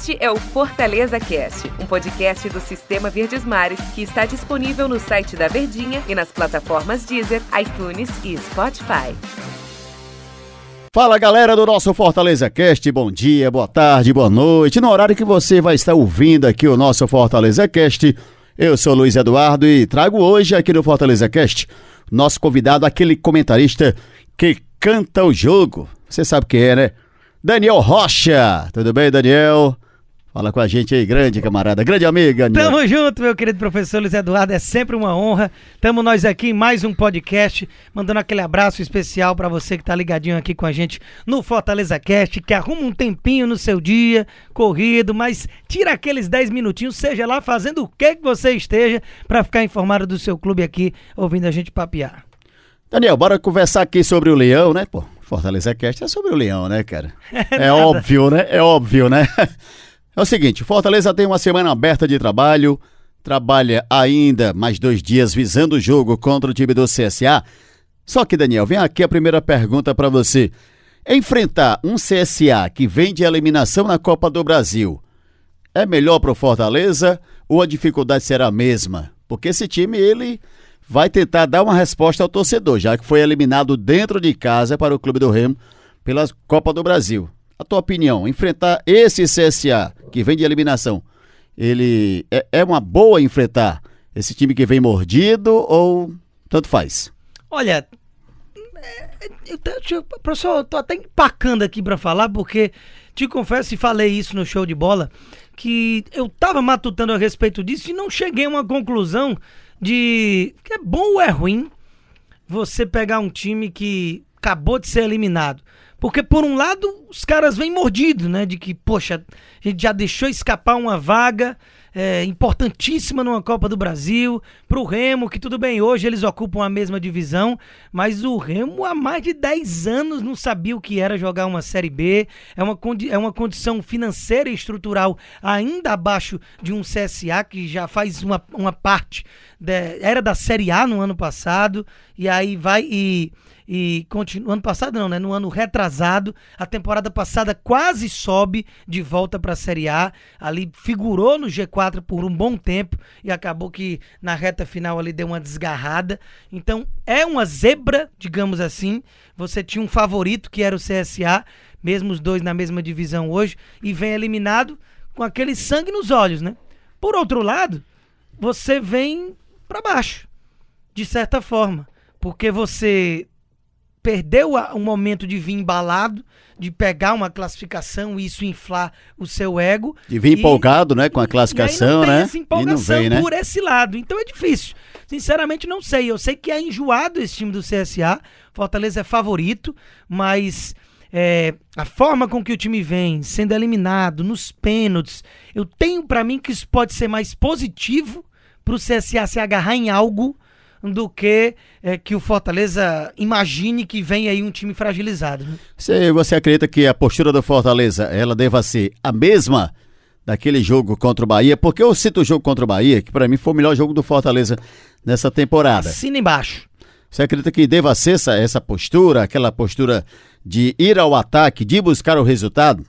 Este é o Fortaleza Cast, um podcast do Sistema Verdes Mares que está disponível no site da Verdinha e nas plataformas Deezer, iTunes e Spotify. Fala galera do nosso Fortaleza Cast, bom dia, boa tarde, boa noite. No horário que você vai estar ouvindo aqui o nosso Fortaleza Cast, eu sou Luiz Eduardo e trago hoje aqui no Fortaleza Cast nosso convidado, aquele comentarista que canta o jogo. Você sabe quem é, né? Daniel Rocha. Tudo bem, Daniel? Fala com a gente aí, grande camarada, grande amiga. Daniel. Tamo junto, meu querido professor Luiz Eduardo, é sempre uma honra. Tamo nós aqui em mais um podcast, mandando aquele abraço especial para você que tá ligadinho aqui com a gente no Fortaleza Cast, que arruma um tempinho no seu dia, corrido, mas tira aqueles 10 minutinhos, seja lá fazendo o que que você esteja, para ficar informado do seu clube aqui, ouvindo a gente papear. Daniel, bora conversar aqui sobre o Leão, né, pô? Fortaleza Cast é sobre o Leão, né, cara? É, é óbvio, né? É óbvio, né? É o seguinte, Fortaleza tem uma semana aberta de trabalho, trabalha ainda mais dois dias visando o jogo contra o time do CSA. Só que, Daniel, vem aqui a primeira pergunta para você. Enfrentar um CSA que vem de eliminação na Copa do Brasil é melhor para o Fortaleza ou a dificuldade será a mesma? Porque esse time, ele vai tentar dar uma resposta ao torcedor, já que foi eliminado dentro de casa para o Clube do Remo pela Copa do Brasil. A tua opinião, enfrentar esse CSA que vem de eliminação, ele é, é uma boa enfrentar esse time que vem mordido ou tanto faz? Olha, é, eu, professor, eu tô até empacando aqui para falar, porque te confesso e falei isso no show de bola, que eu tava matutando a respeito disso e não cheguei a uma conclusão de que é bom ou é ruim você pegar um time que acabou de ser eliminado. Porque, por um lado, os caras vêm mordidos, né? De que, poxa, a gente já deixou escapar uma vaga é, importantíssima numa Copa do Brasil. Pro Remo, que tudo bem, hoje eles ocupam a mesma divisão, mas o Remo há mais de 10 anos não sabia o que era jogar uma Série B. É uma, é uma condição financeira e estrutural ainda abaixo de um CSA, que já faz uma, uma parte, de, era da Série A no ano passado, e aí vai e e continua. Ano passado não, né? No ano retrasado, a temporada passada quase sobe de volta para a Série A. Ali figurou no G4 por um bom tempo e acabou que na reta final ali deu uma desgarrada. Então é uma zebra, digamos assim. Você tinha um favorito que era o CSA, mesmo os dois na mesma divisão hoje, e vem eliminado com aquele sangue nos olhos, né? Por outro lado, você vem para baixo, de certa forma, porque você perdeu o momento de vir embalado, de pegar uma classificação e isso inflar o seu ego. De vir e, empolgado, né, com a classificação, né? Essa empolgação e não vem, né? por esse lado. Então é difícil. Sinceramente não sei. Eu sei que é enjoado esse time do CSA. Fortaleza é favorito, mas é, a forma com que o time vem sendo eliminado nos pênaltis, eu tenho para mim que isso pode ser mais positivo para o CSA se agarrar em algo do que é, que o Fortaleza imagine que vem aí um time fragilizado. Né? Você, você acredita que a postura do Fortaleza ela deva ser a mesma daquele jogo contra o Bahia? Porque eu cito o jogo contra o Bahia, que para mim foi o melhor jogo do Fortaleza nessa temporada. Assina embaixo. Você acredita que deva ser essa, essa postura, aquela postura de ir ao ataque, de buscar o resultado?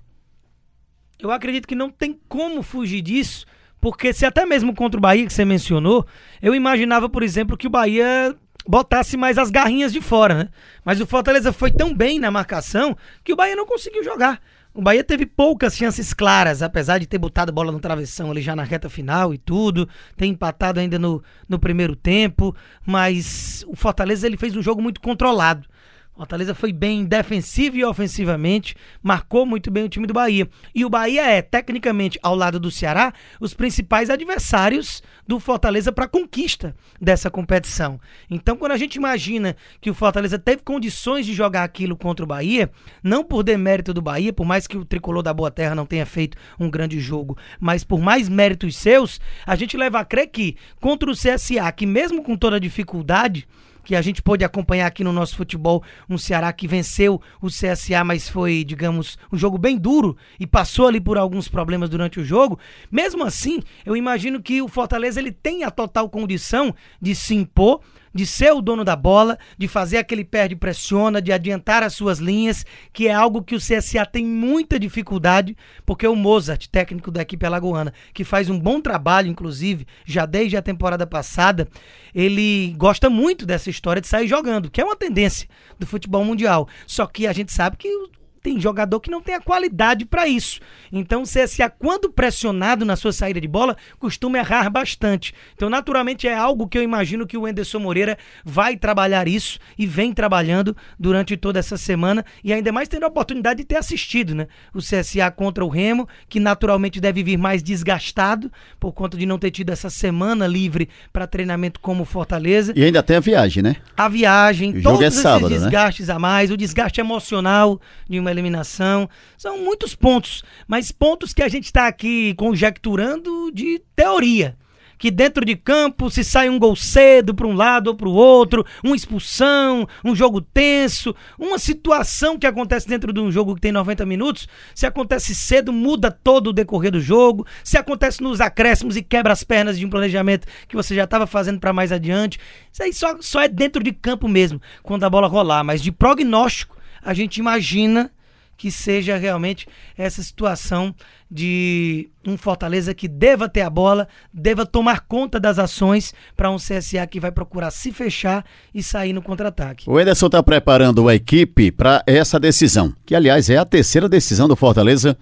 Eu acredito que não tem como fugir disso porque se até mesmo contra o Bahia, que você mencionou, eu imaginava, por exemplo, que o Bahia botasse mais as garrinhas de fora, né? Mas o Fortaleza foi tão bem na marcação que o Bahia não conseguiu jogar. O Bahia teve poucas chances claras, apesar de ter botado bola no travessão ali já na reta final e tudo, ter empatado ainda no, no primeiro tempo, mas o Fortaleza ele fez um jogo muito controlado. Fortaleza foi bem defensivo e ofensivamente, marcou muito bem o time do Bahia. E o Bahia é, tecnicamente, ao lado do Ceará, os principais adversários do Fortaleza para a conquista dessa competição. Então, quando a gente imagina que o Fortaleza teve condições de jogar aquilo contra o Bahia, não por demérito do Bahia, por mais que o tricolor da Boa Terra não tenha feito um grande jogo, mas por mais méritos seus, a gente leva a crer que contra o CSA, que mesmo com toda a dificuldade, que a gente pôde acompanhar aqui no nosso futebol, um Ceará que venceu o CSA, mas foi, digamos, um jogo bem duro e passou ali por alguns problemas durante o jogo. Mesmo assim, eu imagino que o Fortaleza ele tem a total condição de se impor de ser o dono da bola, de fazer aquele perde pressiona, de adiantar as suas linhas, que é algo que o CSA tem muita dificuldade, porque o Mozart, técnico da equipe alagoana, que faz um bom trabalho, inclusive, já desde a temporada passada, ele gosta muito dessa história de sair jogando, que é uma tendência do futebol mundial. Só que a gente sabe que tem jogador que não tem a qualidade para isso. Então o CSA, quando pressionado na sua saída de bola, costuma errar bastante. Então, naturalmente, é algo que eu imagino que o Enderson Moreira vai trabalhar isso e vem trabalhando durante toda essa semana e ainda mais tendo a oportunidade de ter assistido, né? O CSA contra o Remo, que naturalmente deve vir mais desgastado por conta de não ter tido essa semana livre para treinamento como Fortaleza. E ainda tem a viagem, né? A viagem, O todos jogo é esses sábado, né? desgastes a mais, o desgaste emocional de uma eliminação. São muitos pontos, mas pontos que a gente está aqui conjecturando de teoria. Que dentro de campo, se sai um gol cedo para um lado ou para o outro, uma expulsão, um jogo tenso, uma situação que acontece dentro de um jogo que tem 90 minutos, se acontece cedo, muda todo o decorrer do jogo. Se acontece nos acréscimos e quebra as pernas de um planejamento que você já estava fazendo para mais adiante. Isso aí só, só é dentro de campo mesmo, quando a bola rolar. Mas de prognóstico, a gente imagina que seja realmente essa situação de um Fortaleza que deva ter a bola, deva tomar conta das ações para um CSA que vai procurar se fechar e sair no contra-ataque. O Ederson está preparando a equipe para essa decisão, que aliás é a terceira decisão do Fortaleza,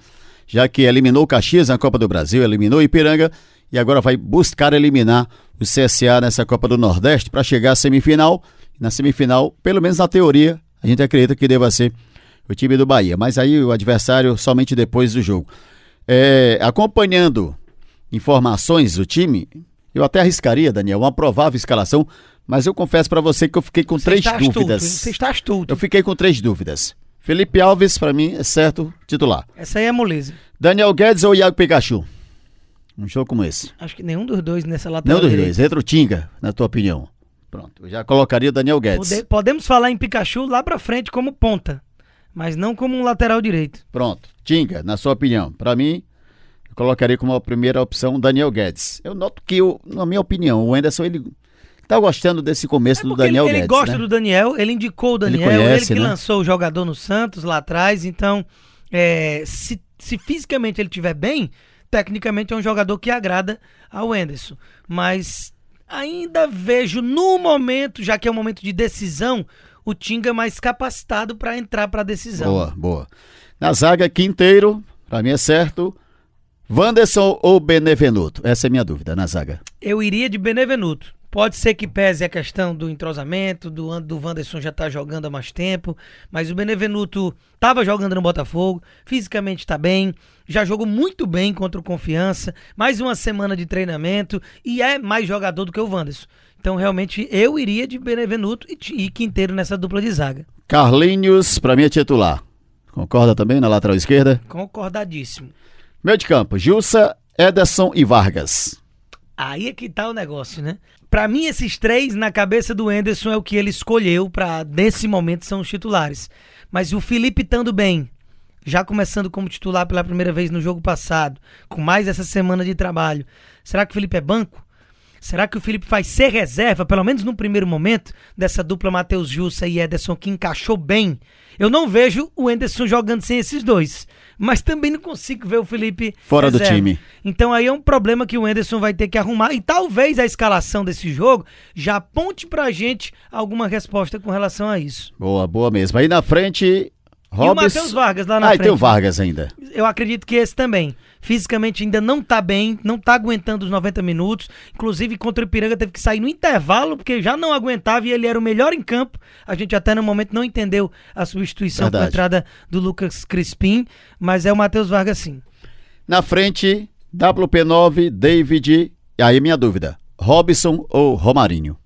já que eliminou o Caxias na Copa do Brasil, eliminou o Ipiranga e agora vai buscar eliminar o CSA nessa Copa do Nordeste para chegar à semifinal. Na semifinal, pelo menos na teoria, a gente acredita que deva ser o time do Bahia, mas aí o adversário somente depois do jogo. É, acompanhando informações do time, eu até arriscaria, Daniel, uma provável escalação, mas eu confesso para você que eu fiquei com Você três está astuto, dúvidas. Você está astuto. Eu fiquei com três dúvidas. Felipe Alves, para mim, é certo titular. Essa aí é moleza. Daniel Guedes ou Iago Pikachu? Um jogo como esse. Acho que nenhum dos dois nessa lateral Não dos direita. dois. Retro Tinga, na tua opinião. Pronto, eu já colocaria o Daniel Guedes. Pode- podemos falar em Pikachu lá pra frente como ponta, mas não como um lateral direito. Pronto. Tinga, na sua opinião. Para mim, eu colocaria como a primeira opção o Daniel Guedes. Eu noto que, eu, na minha opinião, o Anderson, ele tá gostando desse começo do É Porque Daniel ele, ele Guedes. gosta né? do Daniel, ele indicou o Daniel, ele, conhece, que né? lançou o jogador no Santos lá atrás, então é, se, se fisicamente ele estiver bem, tecnicamente é um jogador que agrada ao Enderson. Mas ainda vejo no momento, já que é um momento de decisão, o Tinga mais capacitado para entrar para a decisão. Boa, boa. Na zaga, Quinteiro, para mim é certo. Wanderson ou Benevenuto? Essa é a minha dúvida na zaga. Eu iria de Benevenuto. Pode ser que pese a questão do entrosamento, do, do Wanderson já tá jogando há mais tempo, mas o Benevenuto tava jogando no Botafogo, fisicamente tá bem, já jogou muito bem contra o Confiança, mais uma semana de treinamento e é mais jogador do que o Wanderson. Então, realmente, eu iria de Benevenuto e, e Quinteiro nessa dupla de zaga. Carlinhos, para mim é titular. Concorda também na lateral esquerda? Concordadíssimo. Meio de campo, Gilsa, Ederson e Vargas. Aí é que tá o negócio, né? Pra mim, esses três na cabeça do Enderson é o que ele escolheu pra nesse momento são os titulares. Mas o Felipe estando bem, já começando como titular pela primeira vez no jogo passado, com mais essa semana de trabalho, será que o Felipe é banco? Será que o Felipe vai ser reserva, pelo menos no primeiro momento, dessa dupla Matheus Jussa e Ederson que encaixou bem? Eu não vejo o Enderson jogando sem esses dois. Mas também não consigo ver o Felipe Fora do reserva. time. Então aí é um problema que o Enderson vai ter que arrumar. E talvez a escalação desse jogo já aponte pra gente alguma resposta com relação a isso. Boa, boa mesmo. Aí na frente, E o Robson. Matheus Vargas lá na ah, frente. tem o Vargas ainda. Eu acredito que esse também. Fisicamente ainda não tá bem, não tá aguentando os 90 minutos. Inclusive contra o Ipiranga teve que sair no intervalo, porque já não aguentava e ele era o melhor em campo. A gente até no momento não entendeu a substituição com a Verdade. entrada do Lucas Crispim, mas é o Matheus Vargas sim. Na frente, WP9, David. E aí minha dúvida: Robson ou Romarinho?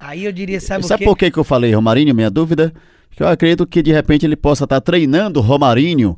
Aí eu diria, sabe, Sabe por que, que eu falei Romarinho, minha dúvida? Porque eu acredito que de repente ele possa estar treinando o Romarinho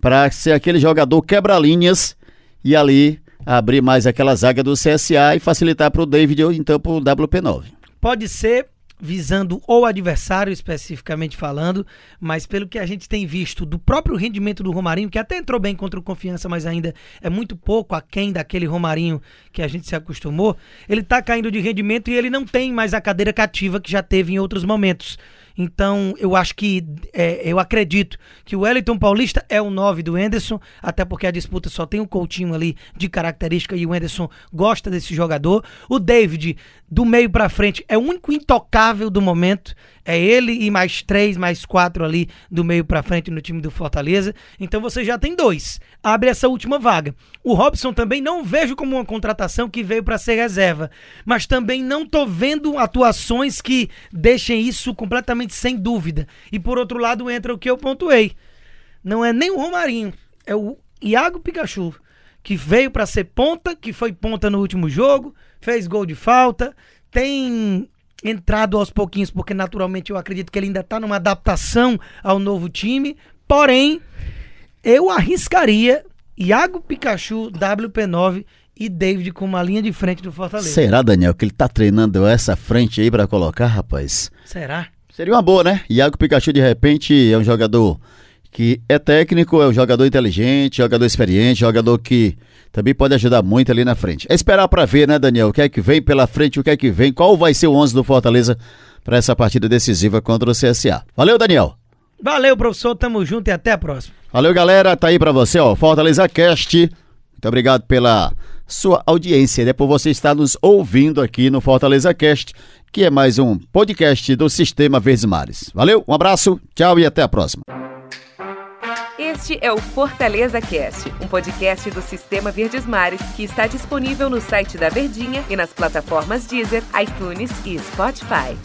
para ser aquele jogador quebra-linhas e ali abrir mais aquela zaga do CSA e facilitar para o David ou então para o WP9. Pode ser, visando o adversário especificamente falando, mas pelo que a gente tem visto do próprio rendimento do Romarinho, que até entrou bem contra o Confiança, mas ainda é muito pouco aquém daquele Romarinho que a gente se acostumou, ele tá caindo de rendimento e ele não tem mais a cadeira cativa que já teve em outros momentos. Então, eu acho que, é, eu acredito que o Wellington Paulista é o 9 do Enderson, até porque a disputa só tem o Coutinho ali de característica e o Enderson gosta desse jogador. O David, do meio para frente, é o único intocável do momento. É ele e mais três, mais quatro ali do meio para frente no time do Fortaleza. Então você já tem dois. Abre essa última vaga. O Robson também não vejo como uma contratação que veio para ser reserva, mas também não tô vendo atuações que deixem isso completamente sem dúvida. E por outro lado entra o que eu pontuei. Não é nem o Romarinho, é o Iago Pikachu, que veio para ser ponta, que foi ponta no último jogo, fez gol de falta, tem entrado aos pouquinhos, porque naturalmente eu acredito que ele ainda está numa adaptação ao novo time. Porém, eu arriscaria Iago Pikachu, WP9 e David com uma linha de frente do Fortaleza. Será, Daniel, que ele tá treinando essa frente aí para colocar, rapaz? Será? Seria uma boa, né? Iago Pikachu, de repente, é um jogador que é técnico, é um jogador inteligente, jogador experiente, jogador que também pode ajudar muito ali na frente. É esperar para ver, né, Daniel? O que é que vem pela frente, o que é que vem, qual vai ser o 11 do Fortaleza para essa partida decisiva contra o CSA. Valeu, Daniel. Valeu, professor. Tamo junto e até a próxima. Valeu, galera. Tá aí para você, ó, Fortaleza Cast. Muito obrigado pela sua audiência, né, por você estar nos ouvindo aqui no Fortaleza Cast, que é mais um podcast do Sistema Verdes Mares. Valeu, um abraço, tchau e até a próxima. Este é o Fortaleza Cast, um podcast do Sistema Verdes Mares que está disponível no site da Verdinha e nas plataformas Deezer, iTunes e Spotify.